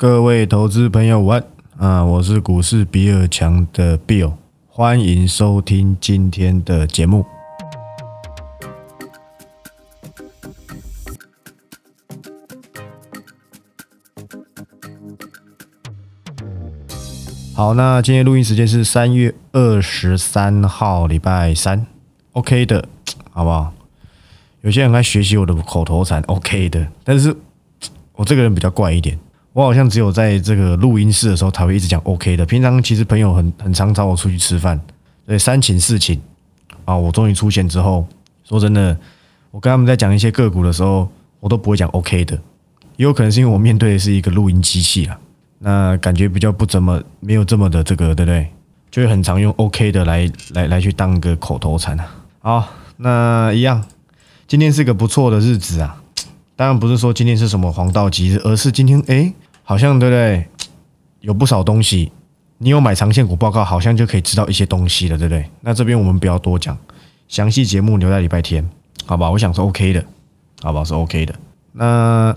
各位投资朋友，晚啊！我是股市比尔强的 Bill，欢迎收听今天的节目。好，那今天录音时间是三月二十三号，礼拜三，OK 的，好不好？有些人在学习我的口头禅，OK 的，但是我这个人比较怪一点。我好像只有在这个录音室的时候才会一直讲 OK 的，平常其实朋友很很常找我出去吃饭，对三请四请啊，我终于出现之后，说真的，我跟他们在讲一些个股的时候，我都不会讲 OK 的，也有可能是因为我面对的是一个录音机器啊，那感觉比较不怎么没有这么的这个，对不对？就会很常用 OK 的来来来去当个口头禅啊。好，那一样，今天是个不错的日子啊。当然不是说今天是什么黄道吉日，而是今天哎，好像对不对？有不少东西，你有买长线股报告，好像就可以知道一些东西了，对不对？那这边我们不要多讲，详细节目留在礼拜天，好吧？我想是 OK 的，好不好？是 OK 的。那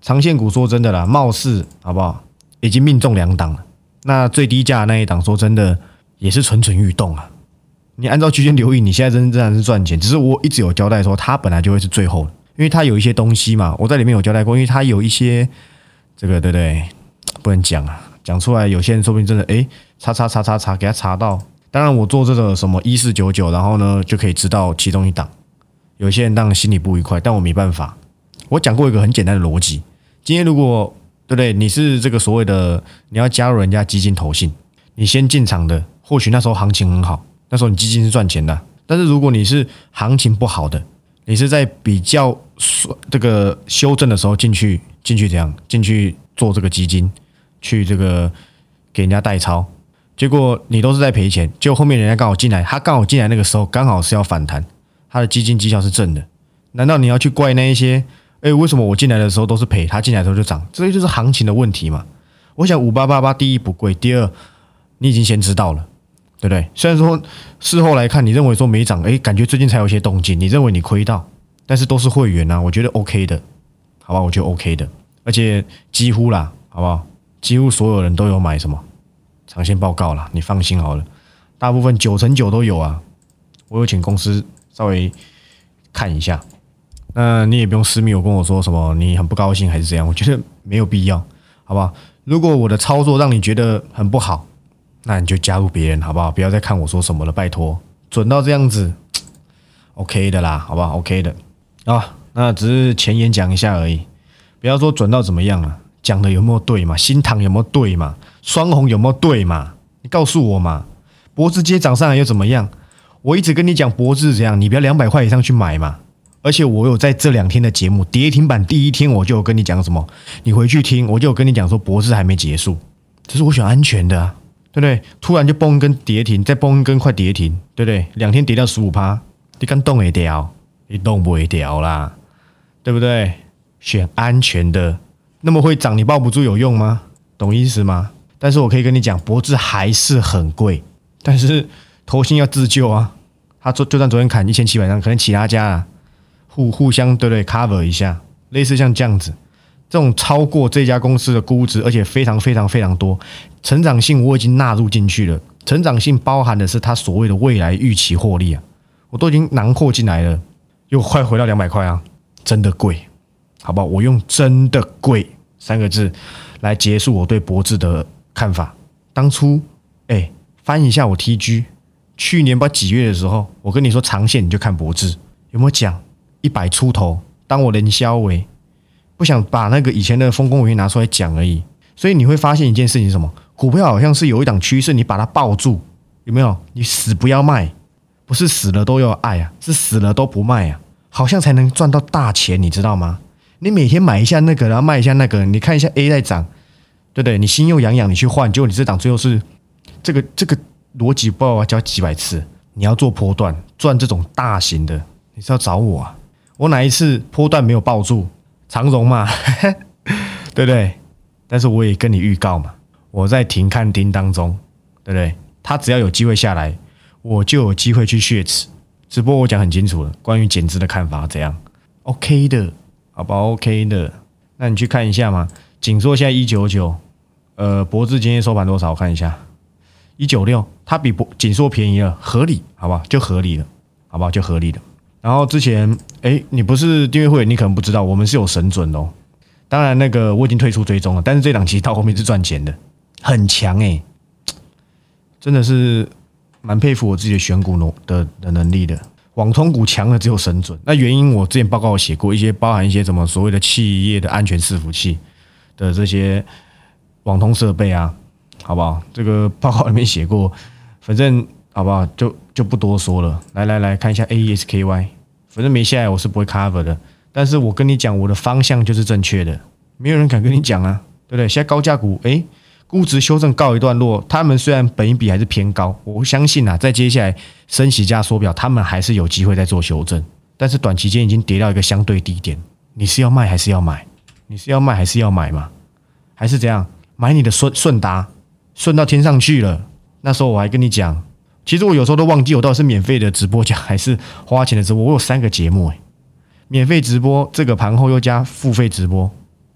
长线股说真的啦，貌似好不好？已经命中两档了。那最低价那一档，说真的也是蠢蠢欲动啊。你按照区间留意，你现在真真然是赚钱。只是我一直有交代说，它本来就会是最后。因为它有一些东西嘛，我在里面有交代过。因为它有一些这个，对不对？不能讲啊，讲出来有些人说不定真的哎，查查查查查，给他查到。当然，我做这个什么一四九九，然后呢就可以知道其中一档。有些人当然心里不愉快，但我没办法。我讲过一个很简单的逻辑：今天如果对不对，你是这个所谓的你要加入人家基金投信，你先进场的，或许那时候行情很好，那时候你基金是赚钱的。但是如果你是行情不好的，你是在比较这个修正的时候进去进去这样进去做这个基金，去这个给人家代操，结果你都是在赔钱，就后面人家刚好进来，他刚好进来那个时候刚好是要反弹，他的基金绩效是正的，难道你要去怪那一些？哎，为什么我进来的时候都是赔，他进来的时候就涨？这就是行情的问题嘛。我想五八八八第一不贵，第二你已经先知道了。对不对？虽然说事后来看，你认为说没涨，哎，感觉最近才有些动静，你认为你亏到，但是都是会员呐，我觉得 OK 的，好吧？我觉得 OK 的，而且几乎啦，好不好？几乎所有人都有买什么长线报告啦，你放心好了，大部分九成九都有啊。我有请公司稍微看一下，那你也不用私密我跟我说什么，你很不高兴还是怎样？我觉得没有必要，好不好？如果我的操作让你觉得很不好。那你就加入别人好不好？不要再看我说什么了，拜托，准到这样子，OK 的啦，好不好？OK 的啊，那只是前言讲一下而已，不要说准到怎么样了，讲的有没有对嘛？新塘有没有对嘛？双红有没有对嘛？你告诉我嘛？脖子接涨上来又怎么样？我一直跟你讲脖子怎样，你不要两百块以上去买嘛。而且我有在这两天的节目跌停板第一天我就有跟你讲什么，你回去听，我就有跟你讲说脖子还没结束，这是我选安全的啊。对不对？突然就崩一根跌停，再崩一根快跌停，对不对？两天跌掉十五趴，你敢动也掉？你动不会掉啦，对不对？选安全的，那么会涨，你抱不住有用吗？懂意思吗？但是我可以跟你讲，脖子还是很贵，但是头薪要自救啊。他昨就算昨天砍一千七百张，可能其他家啊互互相对不对 cover 一下，类似像这样子。这种超过这家公司的估值，而且非常非常非常多，成长性我已经纳入进去了。成长性包含的是它所谓的未来预期获利啊，我都已经囊括进来了，又快回到两百块啊，真的贵，好不好？我用“真的贵”三个字来结束我对博智的看法。当初，哎，翻一下我 TG，去年不几月的时候，我跟你说长线你就看博智，有没有讲一百出头？当我连销为。不想把那个以前的丰功伟业拿出来讲而已，所以你会发现一件事情什么？股票好像是有一档趋势，你把它抱住，有没有？你死不要卖，不是死了都要爱啊，是死了都不卖啊，好像才能赚到大钱，你知道吗？你每天买一下那个，然后卖一下那个，你看一下 A 在涨，对不对？你心又痒痒，你去换，结果你这档最后是这个这个逻辑，不知道要教几百次。你要做波段赚这种大型的，你是要找我啊？我哪一次波段没有抱住？长荣嘛，对不对？但是我也跟你预告嘛，我在停看听当中，对不对？他只要有机会下来，我就有机会去血池。直播我讲很清楚了，关于减资的看法怎样？OK 的，好吧？OK 的，那你去看一下嘛。紧缩现在一九九，呃，博智今天收盘多少？我看一下，一九六，它比博紧缩便宜了，合理，好不好？就合理了，好不好？就合理了。然后之前，哎，你不是订阅会员，你可能不知道，我们是有神准哦。当然，那个我已经退出追踪了，但是这档其实到后面是赚钱的，很强哎，真的是蛮佩服我自己的选股能的的能力的。网通股强的只有神准，那原因我之前报告写过一些，包含一些什么所谓的企业的安全伺服器的这些网通设备啊，好不好？这个报告里面写过，反正好不好？就就不多说了。来来来看一下 A E S K Y，反正没下来我是不会 cover 的，但是我跟你讲，我的方向就是正确的，没有人敢跟你讲啊，对不对？现在高价股，诶。估值修正告一段落，他们虽然本一比还是偏高，我相信啊，在接下来升息加缩表，他们还是有机会再做修正。但是短期间已经跌到一个相对低点，你是要卖还是要买？你是要卖还是要买嘛？还是怎样买你的顺顺达，顺到天上去了。那时候我还跟你讲，其实我有时候都忘记我到底是免费的直播讲还是花钱的直播。我有三个节目诶，免费直播这个盘后又加付费直播，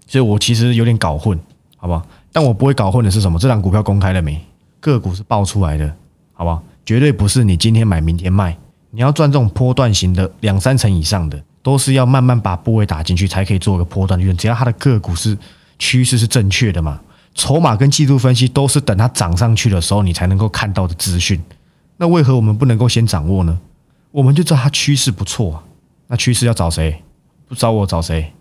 所以我其实有点搞混，好不好？但我不会搞混的是什么？这档股票公开了没？个股是爆出来的，好不好？绝对不是你今天买明天卖。你要赚这种波段型的两三成以上的，都是要慢慢把部位打进去才可以做个波段利润。只要它的个股是趋势是正确的嘛，筹码跟技术分析都是等它涨上去的时候你才能够看到的资讯。那为何我们不能够先掌握呢？我们就知道它趋势不错啊。那趋势要找谁？不找我找谁？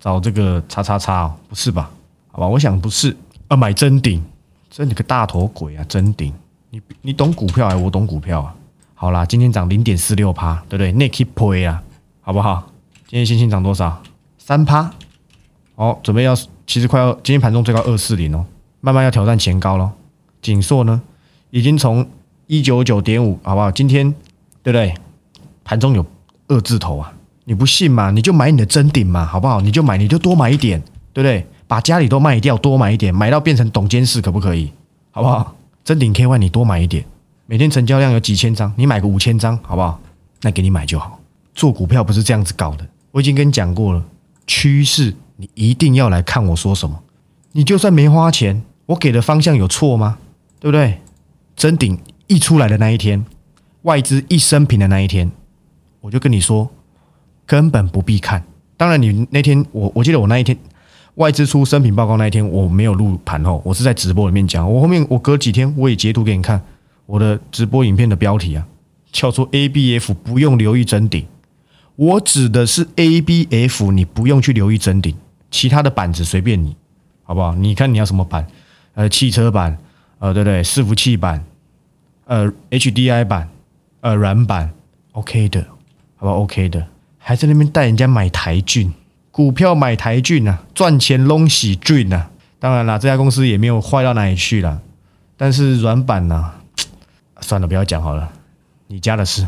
找这个叉叉叉？不是吧？好吧，我想不是。要买真顶，真你个大头鬼啊！真顶，你你懂股票啊？我懂股票啊。好啦，今天涨零点四六趴，对不对 n i k p o y 啊，好不好？今天星星涨多少？三趴。好，准备要，其实快要，今天盘中最高二四零哦，慢慢要挑战前高喽。锦硕呢，已经从一九九点五，好不好？今天对不对？盘中有二字头啊，你不信嘛？你就买你的真顶嘛，好不好？你就买，你就多买一点，对不对？把家里都卖掉，多买一点，买到变成董监事可不可以？好不好？真顶 K Y 你多买一点，每天成交量有几千张，你买个五千张，好不好？那给你买就好。做股票不是这样子搞的，我已经跟你讲过了，趋势你一定要来看我说什么。你就算没花钱，我给的方向有错吗？对不对？真顶一出来的那一天，外资一升平的那一天，我就跟你说，根本不必看。当然，你那天我我记得我那一天。外资出生平报告那一天，我没有录盘后，我是在直播里面讲。我后面我隔几天我也截图给你看我的直播影片的标题啊，叫做 A B F 不用留意真顶。我指的是 A B F，你不用去留意真顶，其他的板子随便你，好不好？你看你要什么板？呃，汽车板，呃，对不对？伺服器板，呃，H D I 版，呃，软板，OK 的，好吧？OK 的，还在那边带人家买台骏。股票买台骏啊，赚钱隆喜骏啊！当然啦，这家公司也没有坏到哪里去了。但是软板呢，算了，不要讲好了。你家的事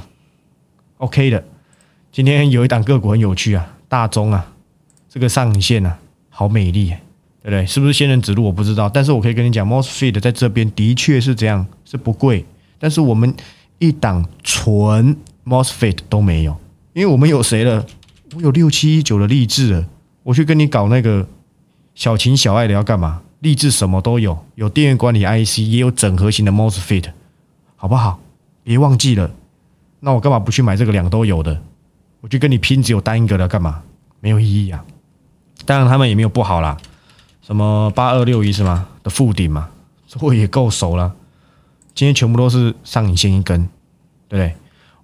，OK 的。今天有一档个股很有趣啊，大中啊，这个上影线啊，好美丽，对不对？是不是仙人指路？我不知道，但是我可以跟你讲，Mosfet 在这边的确是这样，是不贵。但是我们一档纯 Mosfet 都没有，因为我们有谁了？我有六七一九的励志了，我去跟你搞那个小情小爱的要干嘛？励志什么都有，有电源管理 IC，也有整合型的 MOSFET，好不好？别忘记了。那我干嘛不去买这个两个都有的？我去跟你拼只有单一个的干嘛？没有意义啊。当然他们也没有不好啦，什么八二六一是吗？的附顶嘛，这也够熟了。今天全部都是上影线一根，对不对？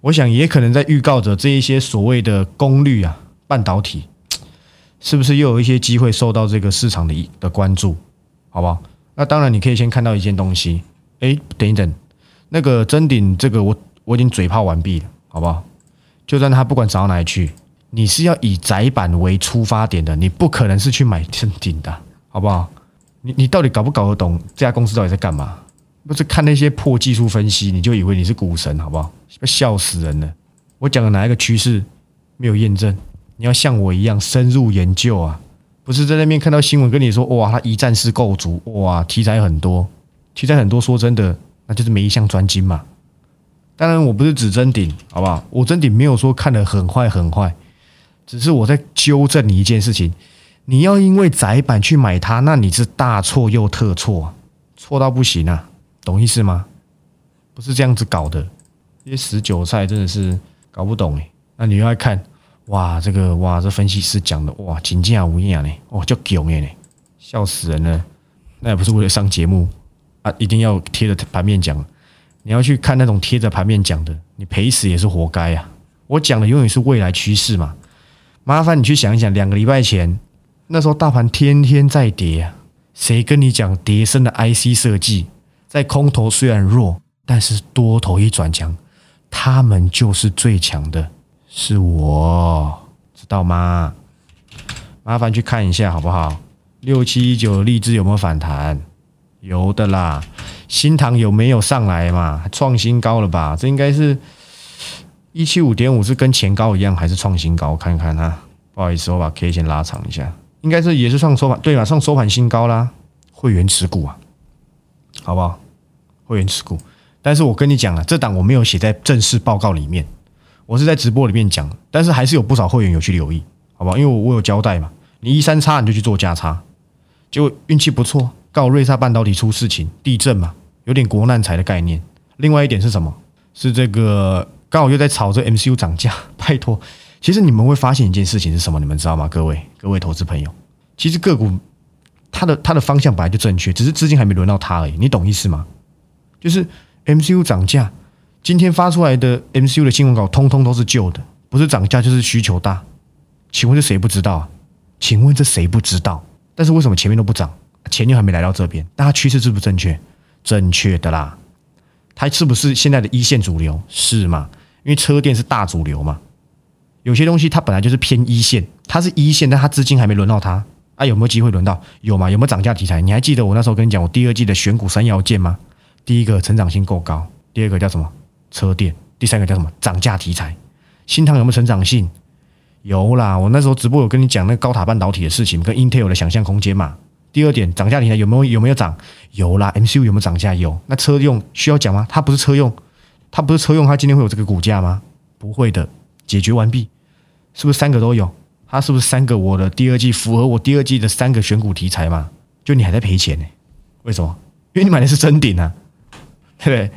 我想也可能在预告着这一些所谓的功率啊，半导体是不是又有一些机会受到这个市场的的关注？好不好？那当然，你可以先看到一件东西。哎，等一等，那个真顶这个我我已经嘴炮完毕了，好不好？就算它不管涨到哪里去，你是要以窄板为出发点的，你不可能是去买真顶的，好不好？你你到底搞不搞得懂这家公司到底在干嘛？不是看那些破技术分析，你就以为你是股神，好不好？笑死人了！我讲的哪一个趋势没有验证？你要像我一样深入研究啊！不是在那边看到新闻跟你说，哇，它一站式构筑，哇，题材很多，题材很多。说真的，那就是每一项专精嘛。当然，我不是指真顶，好不好？我真顶没有说看得很坏很坏，只是我在纠正你一件事情。你要因为窄板去买它，那你是大错又特错，错到不行啊！懂意思吗？不是这样子搞的，这些死韭菜真的是搞不懂哎。那你又来看，哇，这个哇，这分析师讲的哇，金价无样呢，哇，叫囧耶呢，笑死人了。那也不是为了上节目啊，一定要贴着盘面讲。你要去看那种贴着盘面讲的，你赔死也是活该呀！我讲的永远是未来趋势嘛。麻烦你去想一想，两个礼拜前那时候大盘天天在跌啊，谁跟你讲叠升的 IC 设计在空头虽然弱，但是多头一转强，他们就是最强的，是我知道吗？麻烦去看一下好不好？六七一九荔枝有没有反弹？有的啦。新塘有没有上来嘛？创新高了吧？这应该是一七五点五，是跟前高一样，还是创新高？我看看哈，不好意思，我把 K 线拉长一下，应该是也是上收盘，对吧？上收盘新高啦。会员持股啊，好不好？会员持股，但是我跟你讲了，这档我没有写在正式报告里面，我是在直播里面讲，但是还是有不少会员有去留意，好不好？因为我我有交代嘛，你一三叉你就去做价差，结果运气不错，告瑞萨半导体出事情，地震嘛。有点国难财的概念。另外一点是什么？是这个刚好又在炒这 MCU 涨价。拜托，其实你们会发现一件事情是什么？你们知道吗？各位各位投资朋友，其实个股它的它的方向本来就正确，只是资金还没轮到它而已。你懂意思吗？就是 MCU 涨价，今天发出来的 MCU 的新闻稿，通通都是旧的，不是涨价就是需求大。请问这谁不知道啊？请问这谁不知道？但是为什么前面都不涨？钱又还没来到这边，大家趋势是不是正确？正确的啦，它是不是现在的一线主流？是吗？因为车电是大主流嘛。有些东西它本来就是偏一线，它是一线，但它资金还没轮到它啊。有没有机会轮到？有吗？有没有涨价题材？你还记得我那时候跟你讲，我第二季的选股三要件吗？第一个成长性够高，第二个叫什么？车电，第三个叫什么？涨价题材。新塘有没有成长性？有啦，我那时候直播有跟你讲那个高塔半导体的事情，跟 Intel 的想象空间嘛。第二点，涨价题材有没有有没有涨？有啦，MCU 有没有涨价？有。那车用需要讲吗？它不是车用，它不是车用，它今天会有这个股价吗？不会的，解决完毕。是不是三个都有？它是不是三个？我的第二季符合我第二季的三个选股题材嘛？就你还在赔钱呢？为什么？因为你买的是真顶啊，对 不对？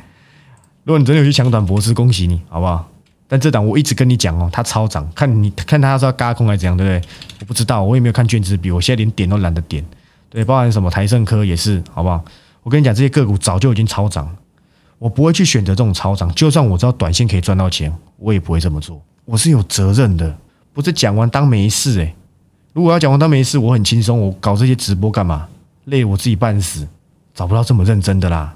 如果你真的有去抢短博士，恭喜你，好不好？但这档我一直跟你讲哦，它超涨，看你看它是要嘎空还是怎样，对不对？我不知道，我也没有看卷子比，我现在连点都懒得点。对，包含什么台盛科也是，好不好？我跟你讲，这些个股早就已经超涨，我不会去选择这种超涨。就算我知道短线可以赚到钱，我也不会这么做。我是有责任的，不是讲完当没事。诶，如果要讲完当没事，我很轻松。我搞这些直播干嘛？累我自己半死，找不到这么认真的啦。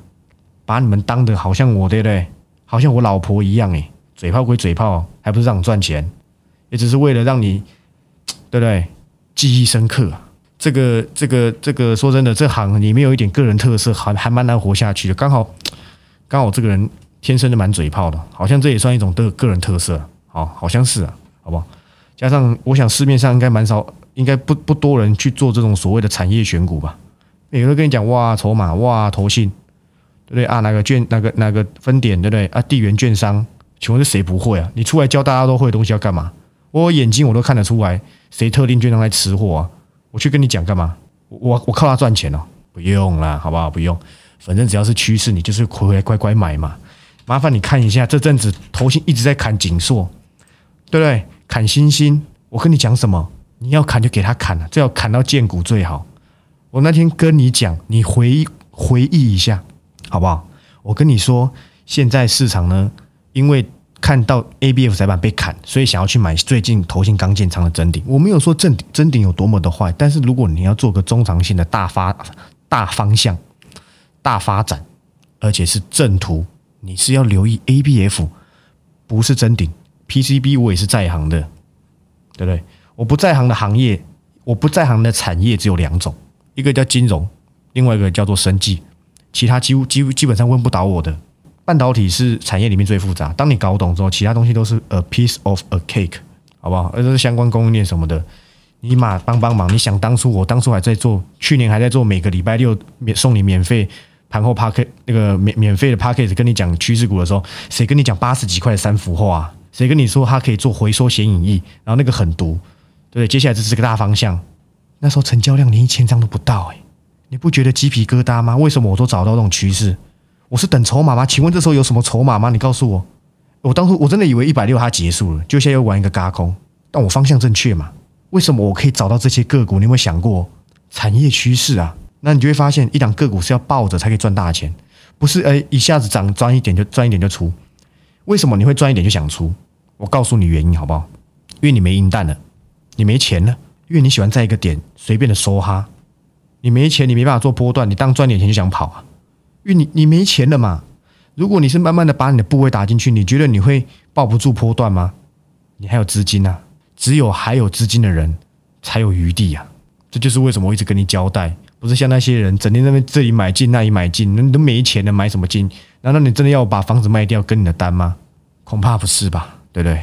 把你们当的好像我对不对？好像我老婆一样诶，嘴炮归嘴炮，还不是让你赚钱，也只是为了让你对不对？记忆深刻。这个这个这个，说真的，这行里面有一点个人特色，还还蛮难活下去的。刚好刚好这个人天生就蛮嘴炮的，好像这也算一种的个人特色。好，好像是啊，好不好？加上我想市面上应该蛮少，应该不不多人去做这种所谓的产业选股吧？每个人跟你讲哇，筹码哇，投信，对不对啊？哪个券哪个哪个分点，对不对啊？地缘券商，请问是谁不会啊？你出来教大家都会的东西要干嘛？我眼睛我都看得出来，谁特定券商在吃货啊？我去跟你讲干嘛？我我靠他赚钱哦，不用啦，好不好？不用，反正只要是趋势，你就是回来乖乖买嘛。麻烦你看一下，这阵子头型一直在砍紧缩，对不对？砍星星，我跟你讲什么？你要砍就给他砍了，最好砍到见骨最好。我那天跟你讲，你回回忆一下，好不好？我跟你说，现在市场呢，因为。看到 A B F 窄板被砍，所以想要去买最近投信刚建仓的真顶。我没有说真真顶有多么的坏，但是如果你要做个中长线的大发大方向、大发展，而且是正途，你是要留意 A B F，不是真顶 P C B。我也是在行的，对不对？我不在行的行业，我不在行的产业只有两种，一个叫金融，另外一个叫做生技，其他几乎几乎基本上问不倒我的。半导体是产业里面最复杂。当你搞懂之后，其他东西都是 a piece of a cake，好不好？而这是相关供应链什么的，你马帮帮忙。你想当初我当初还在做，去年还在做，每个礼拜六免送你免费盘后 park 那个免免费的 packet，跟你讲趋势股的时候，谁跟你讲八十几块的三幅画？谁跟你说它可以做回收显影液？然后那个很毒，对不对？接下来这是个大方向，那时候成交量连一千张都不到，哎，你不觉得鸡皮疙瘩吗？为什么我都找到这种趋势？我是等筹码吗？请问这时候有什么筹码吗？你告诉我。我当初我真的以为一百六它结束了，就现在又玩一个嘎空，但我方向正确嘛？为什么我可以找到这些个股？你有没有想过产业趋势啊？那你就会发现，一档个股是要抱着才可以赚大钱，不是哎一下子涨赚一点就赚一点就出。为什么你会赚一点就想出？我告诉你原因好不好？因为你没银弹了，你没钱了，因为你喜欢在一个点随便的收哈。你没钱，你没办法做波段，你当赚点钱就想跑啊？因为你你没钱了嘛。如果你是慢慢的把你的部位打进去，你觉得你会抱不住波段吗？你还有资金啊？只有还有资金的人才有余地啊！这就是为什么我一直跟你交代，不是像那些人整天在那这里买进那里买进，那你都没钱了，买什么进？难道你真的要把房子卖掉跟你的单吗？恐怕不是吧？对不对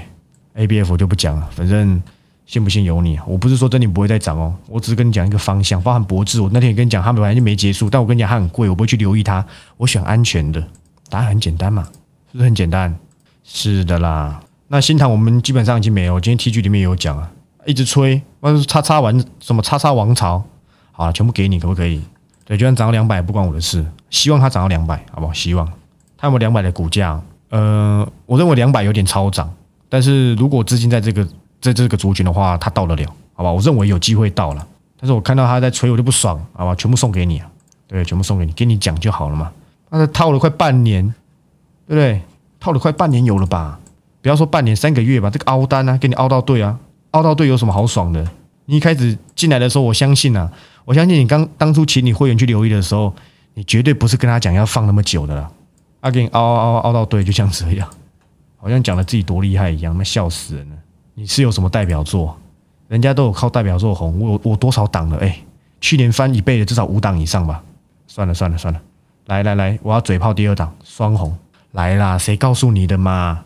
？A B F 我就不讲了，反正信不信由你。我不是说真的不会再涨哦，我只是跟你讲一个方向，包含博智，我那天也跟你讲，它本来就没结束，但我跟你讲它很贵，我不会去留意它，我选安全的。答案很简单嘛，是不是很简单？是的啦。那新塘我们基本上已经没有，今天 T G 里面也有讲啊，一直吹，那是叉叉完什么叉叉王朝，好了，全部给你，可不可以？对，就算涨到两百不关我的事，希望它涨到两百，好不好？希望它有没有两百的股价？呃，我认为两百有点超涨，但是如果资金在这个在这个族群的话，他到得了，好吧？我认为有机会到了，但是我看到他在吹，我就不爽，好吧？全部送给你啊，对，全部送给你，给你讲就好了嘛。那套了快半年，对不对？套了快半年有了吧？不要说半年，三个月吧。这个凹单啊，给你凹到对啊，凹到对有什么好爽的？你一开始进来的时候，我相信啊，我相信你刚当初请你会员去留意的时候，你绝对不是跟他讲要放那么久的啦。啊，给你凹凹凹凹到对，就像这样，好像讲的自己多厉害一样，那笑死人了。你是有什么代表作？人家都有靠代表作红，我我多少档了？哎，去年翻一倍的至少五档以上吧。算了算了算了。来来来，我要嘴炮第二档双红来啦！谁告诉你的嘛？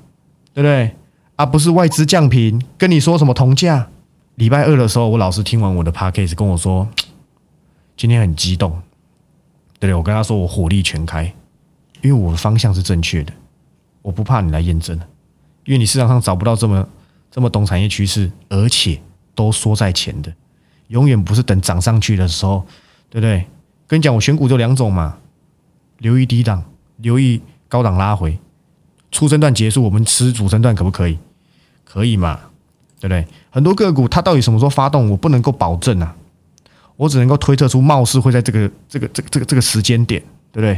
对不对？啊，不是外资降频，跟你说什么同价？礼拜二的时候，我老师听完我的 p a c k a g e 跟我说，今天很激动，对？我跟他说我火力全开，因为我的方向是正确的，我不怕你来验证因为你市场上找不到这么这么懂产业趋势，而且都缩在前的，永远不是等涨上去的时候，对不对？跟你讲，我选股就两种嘛。留意低档，留意高档拉回，初升段结束，我们吃主升段可不可以？可以嘛？对不对？很多个股它到底什么时候发动，我不能够保证啊，我只能够推测出貌似会在这个这个这个这个这个时间点，对不对？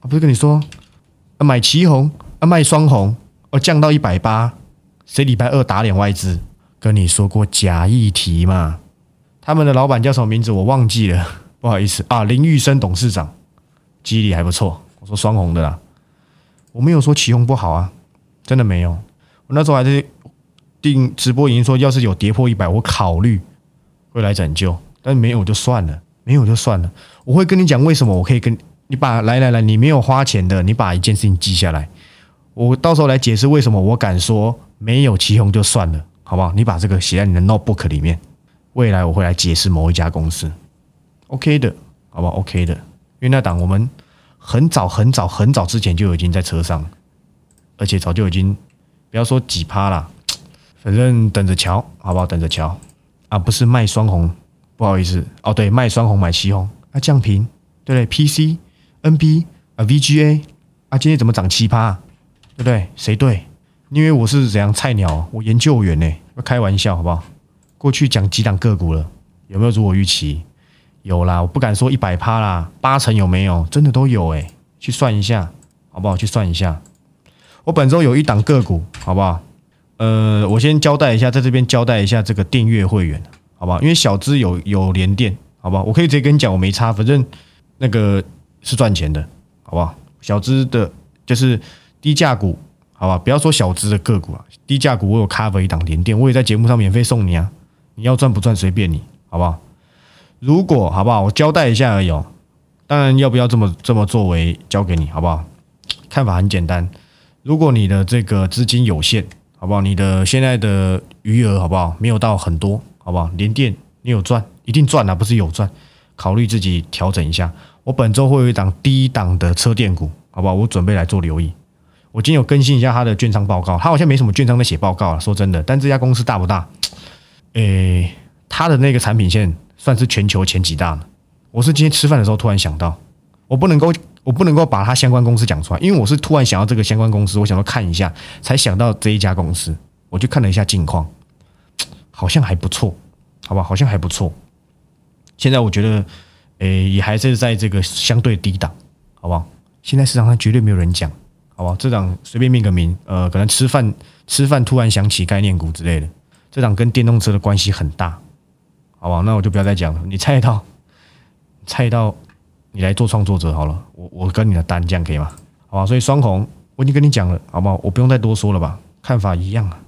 啊，不是跟你说，买旗红啊，卖双红，哦，降到一百八，谁礼拜二打脸外资？跟你说过假议题嘛？他们的老板叫什么名字？我忘记了，不好意思啊，林玉生董事长。记忆力还不错，我说双红的啦，我没有说起红不好啊，真的没有。我那时候还是定直播已经说，要是有跌破一百，我考虑会来拯救，但没有就算了，没有就算了。我会跟你讲为什么，我可以跟你把来来来，你没有花钱的，你把一件事情记下来，我到时候来解释为什么我敢说没有起红就算了，好不好？你把这个写在你的 notebook 里面，未来我会来解释某一家公司，OK 的，好不好？OK 的。因为那档我们很早很早很早之前就已经在车上，而且早就已经不要说几趴了，反正等着瞧，好不好？等着瞧啊！不是卖双红，不好意思哦，对，卖双红买七红啊，降频对不对？PC、NB 啊、VGA 啊，今天怎么涨七趴？对不对？谁对？因为我是怎样菜鸟，我研究员呢？开玩笑好不好？过去讲几档个股了，有没有如我预期？有啦，我不敢说一百趴啦，八成有没有？真的都有诶，去算一下，好不好？去算一下。我本周有一档个股，好不好？呃，我先交代一下，在这边交代一下这个订阅会员，好不好？因为小资有有连电，好不好？我可以直接跟你讲，我没差，反正那个是赚钱的，好不好？小资的就是低价股，好吧？不要说小资的个股啊，低价股我有 cover 一档连电，我也在节目上免费送你啊，你要赚不赚随便你，好不好？如果好不好，我交代一下而已哦。当然，要不要这么这么作为，交给你，好不好？看法很简单。如果你的这个资金有限，好不好？你的现在的余额好不好？没有到很多，好不好？连电你有赚，一定赚啊，不是有赚。考虑自己调整一下。我本周会有一档低档的车电股，好不好？我准备来做留意。我今天有更新一下他的券商报告，他好像没什么券商在写报告了。说真的，但这家公司大不大？诶，他的那个产品线。算是全球前几大呢？我是今天吃饭的时候突然想到，我不能够，我不能够把他相关公司讲出来，因为我是突然想到这个相关公司，我想要看一下，才想到这一家公司，我去看了一下近况，好像还不错，好吧，好像还不错。现在我觉得，诶，也还是在这个相对低档，好不好？现在市场上绝对没有人讲，好不好？这档随便命个名，呃，可能吃饭吃饭突然想起概念股之类的，这档跟电动车的关系很大，好不好？那我就不要再讲了，你猜到？猜到，你来做创作者好了，我我跟你的单，这样可以吗？好吧，所以双红我已经跟你讲了，好不好？我不用再多说了吧？看法一样啊，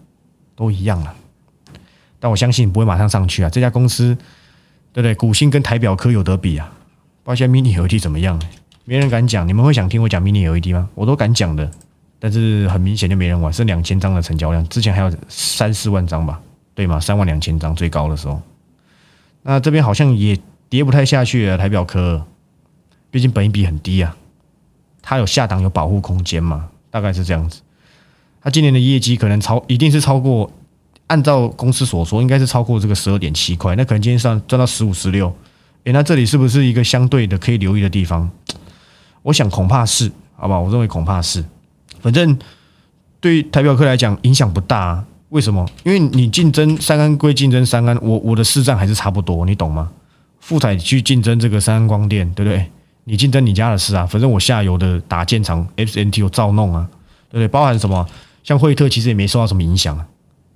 都一样了。但我相信不会马上上去啊，这家公司，对不对？股性跟台表科有得比啊。包括 mini LED 怎么样？没人敢讲，你们会想听我讲 mini LED 吗？我都敢讲的，但是很明显就没人玩，剩两千张的成交量，之前还有三四万张吧？对吗？三万两千张最高的时候，那这边好像也。跌不太下去了，台表科，毕竟本益比很低啊，它有下档有保护空间嘛，大概是这样子。它今年的业绩可能超，一定是超过，按照公司所说，应该是超过这个十二点七块，那可能今天上赚到十五十六，诶，那这里是不是一个相对的可以留意的地方？我想恐怕是，好不好？我认为恐怕是，反正对于台表客来讲影响不大，为什么？因为你竞争三安归竞争三安，我我的市占还是差不多，你懂吗？富彩去竞争这个三安光电，对不对？你竞争你家的事啊，反正我下游的打建厂 SNT 我照弄啊，对不对？包含什么？像惠特其实也没受到什么影响啊，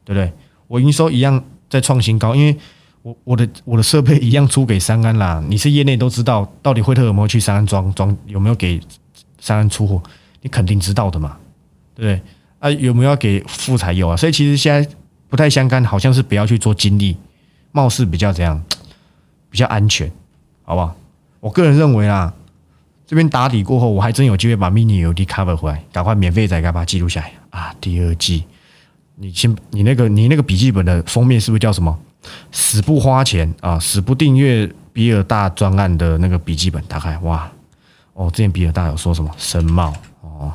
对不对？我营收一样在创新高，因为我我的我的设备一样出给三安啦。你是业内都知道，到底惠特有没有去三安装装，有没有给三安出货？你肯定知道的嘛，对不对？啊，有没有要给富彩有啊？所以其实现在不太相干，好像是不要去做精力，貌似比较怎样。比较安全，好不好？我个人认为啦，这边打底过后，我还真有机会把 mini LED cover 回来，赶快免费再给把它记录下来啊！第二季，你先，你那个你那个笔记本的封面是不是叫什么？死不花钱啊，死不订阅比尔大专案的那个笔记本，打开哇哦！之前比尔大有说什么深茂哦，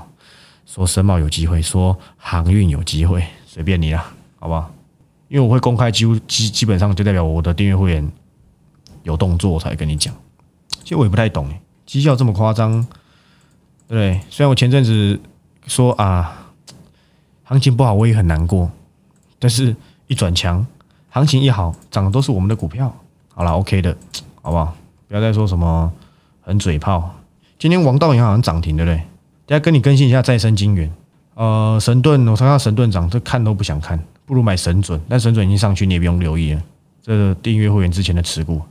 说深茂有机会，说航运有机会，随便你啦，好不好？因为我会公开，几乎基基本上就代表我的订阅会员。有动作我才跟你讲，其实我也不太懂绩效这么夸张，对不对？虽然我前阵子说啊，行情不好，我也很难过，但是一转强，行情一好，涨的都是我们的股票。好了，OK 的，好不好？不要再说什么很嘴炮。今天王道银好像涨停，对不对？等下跟你更新一下再生金源。呃，神盾，我看到神盾涨，这看都不想看，不如买神准。但神准已经上去，你也不用留意了。这个订阅会员之前的持股。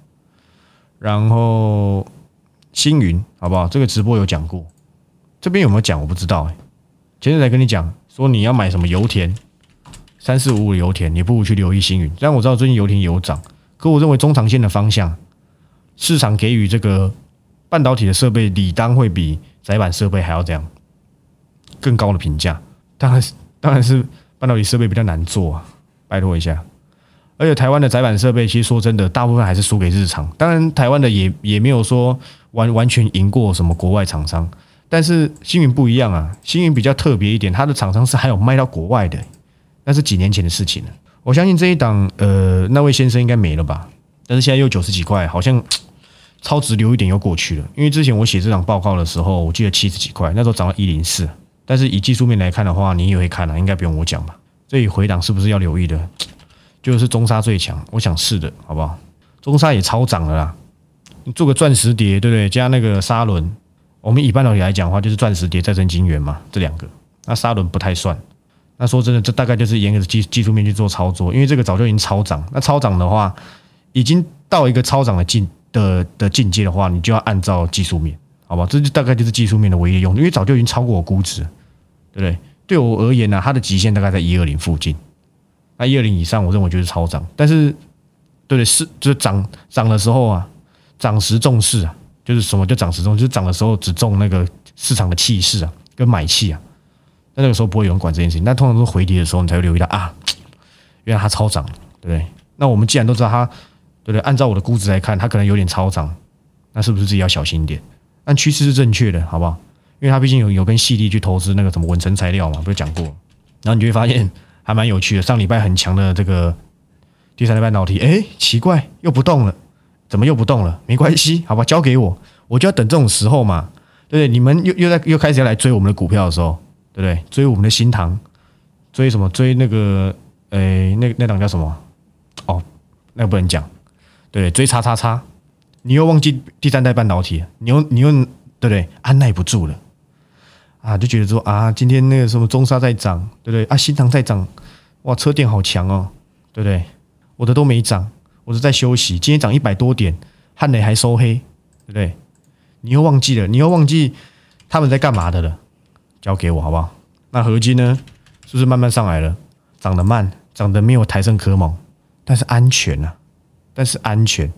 然后星云好不好？这个直播有讲过，这边有没有讲我不知道哎。前阵才跟你讲说你要买什么油田，三四五五油田，你不如去留意星云。虽然我知道最近油田有涨，可我认为中长线的方向，市场给予这个半导体的设备，理当会比窄板设备还要这样更高的评价。当然是当然是半导体设备比较难做啊，拜托一下。而且台湾的载板设备，其实说真的，大部分还是输给日常。当然，台湾的也也没有说完完全赢过什么国外厂商。但是星云不一样啊，星云比较特别一点，它的厂商是还有卖到国外的，那是几年前的事情了。我相信这一档，呃，那位先生应该没了吧？但是现在又九十几块，好像 超值留一点又过去了。因为之前我写这档报告的时候，我记得七十几块，那时候涨到一零四。但是以技术面来看的话，你也会看了，应该不用我讲吧？这一回档是不是要留意的？就是中沙最强，我想是的，好不好？中沙也超涨了啦，你做个钻石碟，对不对？加那个沙轮，我们以半导体来讲的话，就是钻石碟再生晶圆嘛，这两个。那沙轮不太算。那说真的，这大概就是严格的技技术面去做操作，因为这个早就已经超涨。那超涨的话，已经到一个超涨的境的的境界的话，你就要按照技术面，好吧？这就大概就是技术面的唯一用，因为早就已经超过我估值，对不对？对我而言呢，它的极限大概在一二零附近。那一二零以上，我认为就是超涨。但是，对对是就是涨涨的时候啊，涨时重视啊，就是什么叫涨时重，就是涨的时候只重那个市场的气势啊，跟买气啊。那那个时候不会有人管这件事情。但通常都是回跌的时候，你才会留意到啊，原来它超涨，对不对？那我们既然都知道它，对不对？按照我的估值来看，它可能有点超涨，那是不是自己要小心一点？但趋势是正确的，好不好？因为它毕竟有有跟细力去投资那个什么稳成材料嘛，不是讲过？然后你就会发现。还蛮有趣的，上礼拜很强的这个第三代半导体，哎，奇怪又不动了，怎么又不动了？没关系，好吧，交给我，我就要等这种时候嘛，对不对？你们又又在又开始要来追我们的股票的时候，对不对？追我们的新塘，追什么？追那个，诶，那那档叫什么？哦，那个不能讲，对，追叉叉叉，你又忘记第三代半导体，你又你又对不对？按耐不住了。啊，就觉得说啊，今天那个什么中沙在涨，对不对？啊，新塘在涨，哇，车电好强哦，对不对？我的都没涨，我是在休息。今天涨一百多点，汉雷还收黑，对不对？你又忘记了，你又忘记他们在干嘛的了？交给我好不好？那合金呢？是不是慢慢上来了？涨得慢，涨得没有台盛科猛，但是安全啊，但是安全。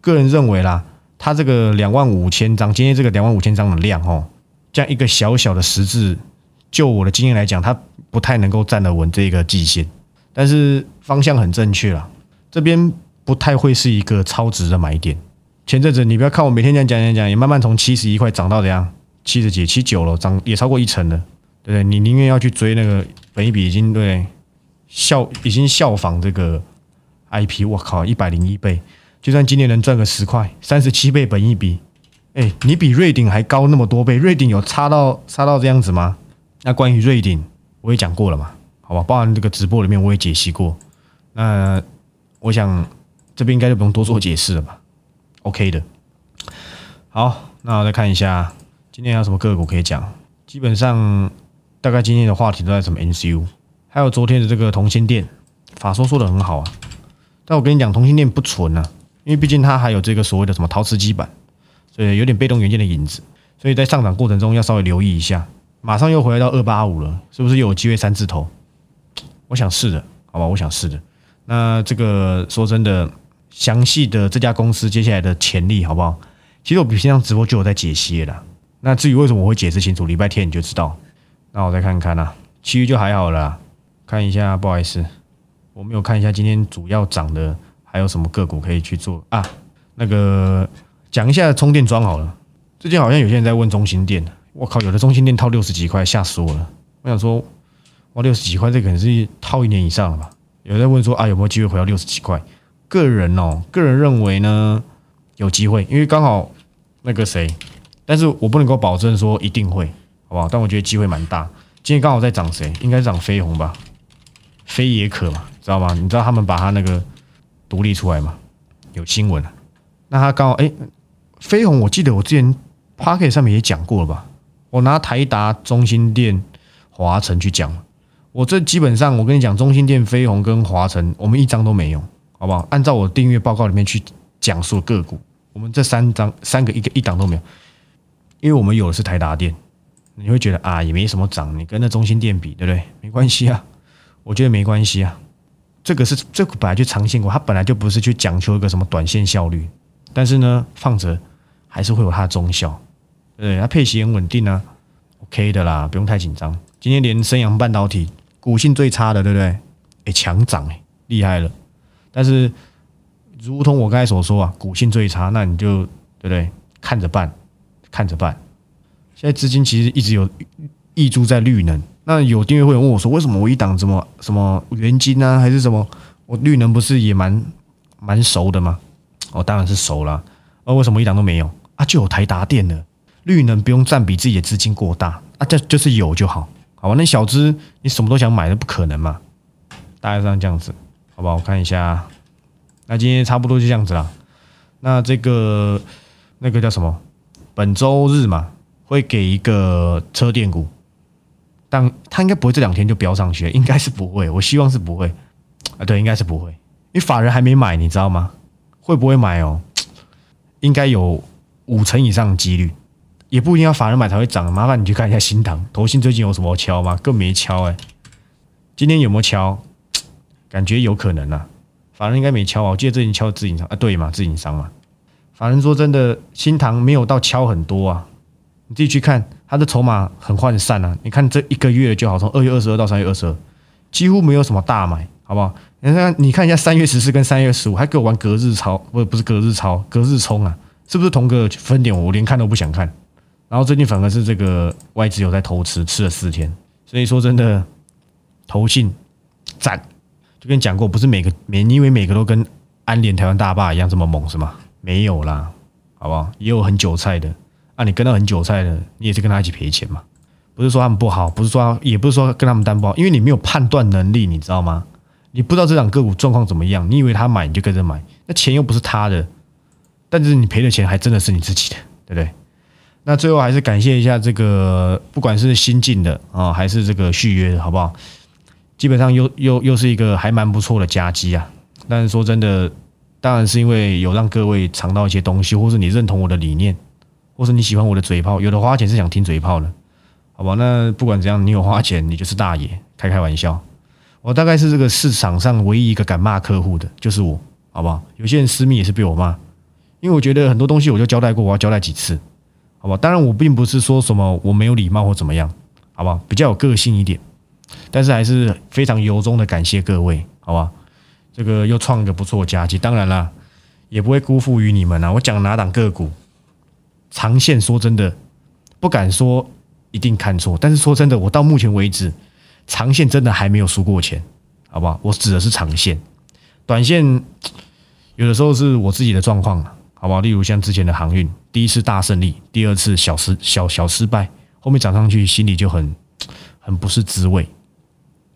个人认为啦，它这个两万五千张，今天这个两万五千张的量哦。这样一个小小的十字，就我的经验来讲，它不太能够站得稳这个季线，但是方向很正确啦。这边不太会是一个超值的买点。前阵子你不要看我每天这样讲讲讲，也慢慢从七十一块涨到怎样七十几、七九了，涨也超过一成了，对不对？你宁愿要去追那个本一笔已经对效已经效仿这个 IP，我靠，一百零一倍，就算今年能赚个十块，三十七倍本一笔。哎，你比瑞鼎还高那么多倍，瑞鼎有差到差到这样子吗？那关于瑞鼎，我也讲过了嘛，好吧，包含这个直播里面我也解析过。那我想这边应该就不用多做解释了吧？OK 的。好，那我再看一下今天有什么个股可以讲。基本上大概今天的话题都在什么 NCU，还有昨天的这个同心店，法说说的很好啊。但我跟你讲，同心店不纯啊，因为毕竟它还有这个所谓的什么陶瓷基板。所以，有点被动元件的影子，所以在上涨过程中要稍微留意一下。马上又回来到二八五了，是不是又有机会三字头？我想是的，好吧，我想是的。那这个说真的，详细的这家公司接下来的潜力好不好？其实我平常直播就有在解析了。那至于为什么我会解释清楚，礼拜天你就知道。那我再看看啊，其余就还好了。看一下，不好意思，我没有看一下今天主要涨的还有什么个股可以去做啊？那个。讲一下充电桩好了，最近好像有些人在问中心店，我靠，有的中心店套六十几块，吓死我了。我想说，哇，六十几块，这可能是套一年以上了吧？有人在问说啊，有没有机会回到六十几块？个人哦，个人认为呢，有机会，因为刚好那个谁，但是我不能够保证说一定会，好不好？但我觉得机会蛮大。今天刚好在涨谁？应该是涨飞鸿吧？飞也可嘛，知道吗？你知道他们把它那个独立出来吗？有新闻那他刚好哎。飞鸿，我记得我之前 p a r k e t 上面也讲过了吧？我拿台达、中心店、华晨去讲，我这基本上我跟你讲，中心店、飞鸿跟华晨，我们一张都没用，好不好？按照我订阅报告里面去讲述个股，我们这三张三个一个一档都没有，因为我们有的是台达店，你会觉得啊，也没什么涨，你跟那中心店比，对不对？没关系啊，我觉得没关系啊，这个是这个本来就长线股，它本来就不是去讲求一个什么短线效率，但是呢，放着。还是会有它的中效，对，它配息很稳定啊，OK 的啦，不用太紧张。今天连升阳半导体股性最差的，对不对？哎，强涨哎，厉害了。但是，如同我刚才所说啊，股性最差，那你就对不对？看着办，看着办。现在资金其实一直有溢注在绿能，那有订阅会员问我说，为什么我一档怎么什么元金啊，还是什么？我绿能不是也蛮蛮熟的吗？哦，当然是熟了。而为什么一档都没有？啊，就有台达电呢，绿能不用占比自己的资金过大啊，这就是有就好，好吧？那小资你什么都想买，那不可能嘛？大概上这样子，好吧？我看一下，那今天差不多就这样子了。那这个那个叫什么？本周日嘛，会给一个车电股，但他应该不会这两天就飙上去，应该是不会，我希望是不会啊，对，应该是不会，因为法人还没买，你知道吗？会不会买哦？应该有。五成以上的几率，也不一定要法人买才会涨。麻烦你去看一下新塘投信最近有什么敲吗？更没敲哎。今天有没有敲？感觉有可能啊。法人应该没敲啊。我记得最近敲自营商啊，对嘛，自营商嘛。法人说真的，新塘没有到敲很多啊。你自己去看，他的筹码很涣散啊。你看这一个月就好，从二月二十二到三月二十二，几乎没有什么大买，好不好？你看，你看一下三月十四跟三月十五，还给我玩隔日超，不不是隔日超，隔日冲啊。是不是同个分点？我连看都不想看。然后最近反而是这个外资有在投吃，吃了四天。所以说真的，投信赞，就跟你讲过，不是每个每因为每个都跟安联台湾大坝一样这么猛是吗？没有啦，好不好？也有很韭菜的啊，你跟到很韭菜的，你也是跟他一起赔钱嘛。不是说他们不好，不是说，也不是说跟他们担保，因为你没有判断能力，你知道吗？你不知道这档个股状况怎么样，你以为他买你就跟着买，那钱又不是他的，但是你赔的钱还真的是你自己的，对不对？那最后还是感谢一下这个，不管是新进的啊，还是这个续约的，好不好？基本上又又又是一个还蛮不错的夹击啊。但是说真的，当然是因为有让各位尝到一些东西，或是你认同我的理念，或是你喜欢我的嘴炮，有的花钱是想听嘴炮的，好吧？那不管怎样，你有花钱，你就是大爷，开开玩笑。我大概是这个市场上唯一一个敢骂客户的，就是我，好不好？有些人私密也是被我骂，因为我觉得很多东西我就交代过，我要交代几次。好吧，当然我并不是说什么我没有礼貌或怎么样，好吧，比较有个性一点，但是还是非常由衷的感谢各位，好吧，这个又创一个不错佳绩，当然啦，也不会辜负于你们啊。我讲哪档个股，长线说真的不敢说一定看错，但是说真的，我到目前为止，长线真的还没有输过钱，好不好？我指的是长线，短线有的时候是我自己的状况。好不好？例如像之前的航运，第一次大胜利，第二次小失小小失败，后面涨上去心里就很很不是滋味，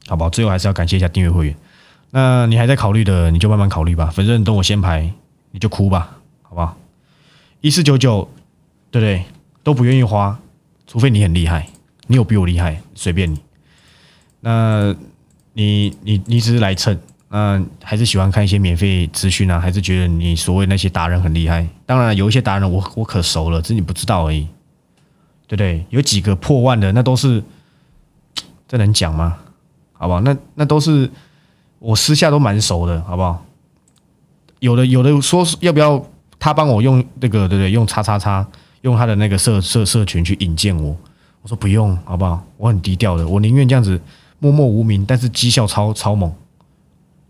好不好？最后还是要感谢一下订阅会员。那你还在考虑的，你就慢慢考虑吧，反正等我先排，你就哭吧，好不好？一四九九，对不对？都不愿意花，除非你很厉害，你有比我厉害，随便你。那你你你只是来蹭。嗯，还是喜欢看一些免费资讯啊？还是觉得你所谓那些达人很厉害？当然，有一些达人我我可熟了，只是你不知道而已，对不对？有几个破万的，那都是这能讲吗？好不好？那那都是我私下都蛮熟的，好不好？有的有的说要不要他帮我用那个，对不对？用叉叉叉，用他的那个社社社群去引荐我，我说不用，好不好？我很低调的，我宁愿这样子默默无名，但是绩效超超猛。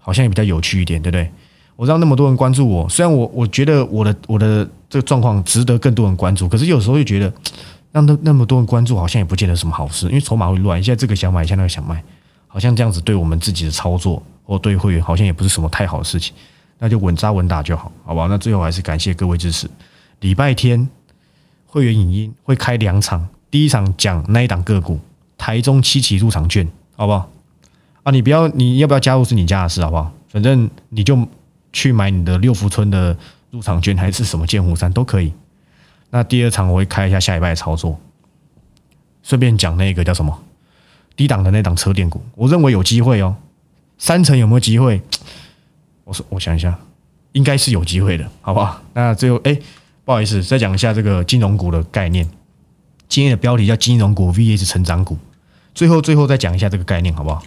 好像也比较有趣一点，对不对？我让那么多人关注我，虽然我我觉得我的我的这个状况值得更多人关注，可是有时候又觉得让那那么多人关注，好像也不见得什么好事，因为筹码会乱。现在这个想买，一下那个想卖，好像这样子对我们自己的操作或对会员，好像也不是什么太好的事情。那就稳扎稳打就好，好吧？那最后还是感谢各位支持。礼拜天会员影音会开两场，第一场讲那一档个股，台中七期入场券，好不好？啊，你不要，你要不要加入是你家的事，好不好？反正你就去买你的六福村的入场券，还是什么剑湖山都可以。那第二场我会开一下下礼拜的操作，顺便讲那个叫什么低档的那档车电股，我认为有机会哦。三成有没有机会？我说我想一下，应该是有机会的，好不好？那最后哎，不好意思，再讲一下这个金融股的概念。今天的标题叫金融股 VS 成长股，最后最后再讲一下这个概念，好不好？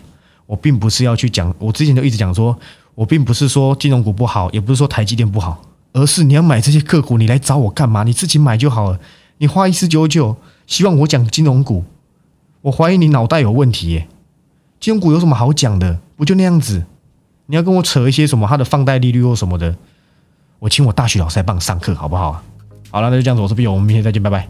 我并不是要去讲，我之前就一直讲说，我并不是说金融股不好，也不是说台积电不好，而是你要买这些个股，你来找我干嘛？你自己买就好了。你花一四九九，希望我讲金融股，我怀疑你脑袋有问题耶。金融股有什么好讲的？不就那样子？你要跟我扯一些什么它的放贷利率或什么的？我请我大学老师来帮你上课好不好？好了，那就这样子，我是 B 友，我们明天再见，拜拜。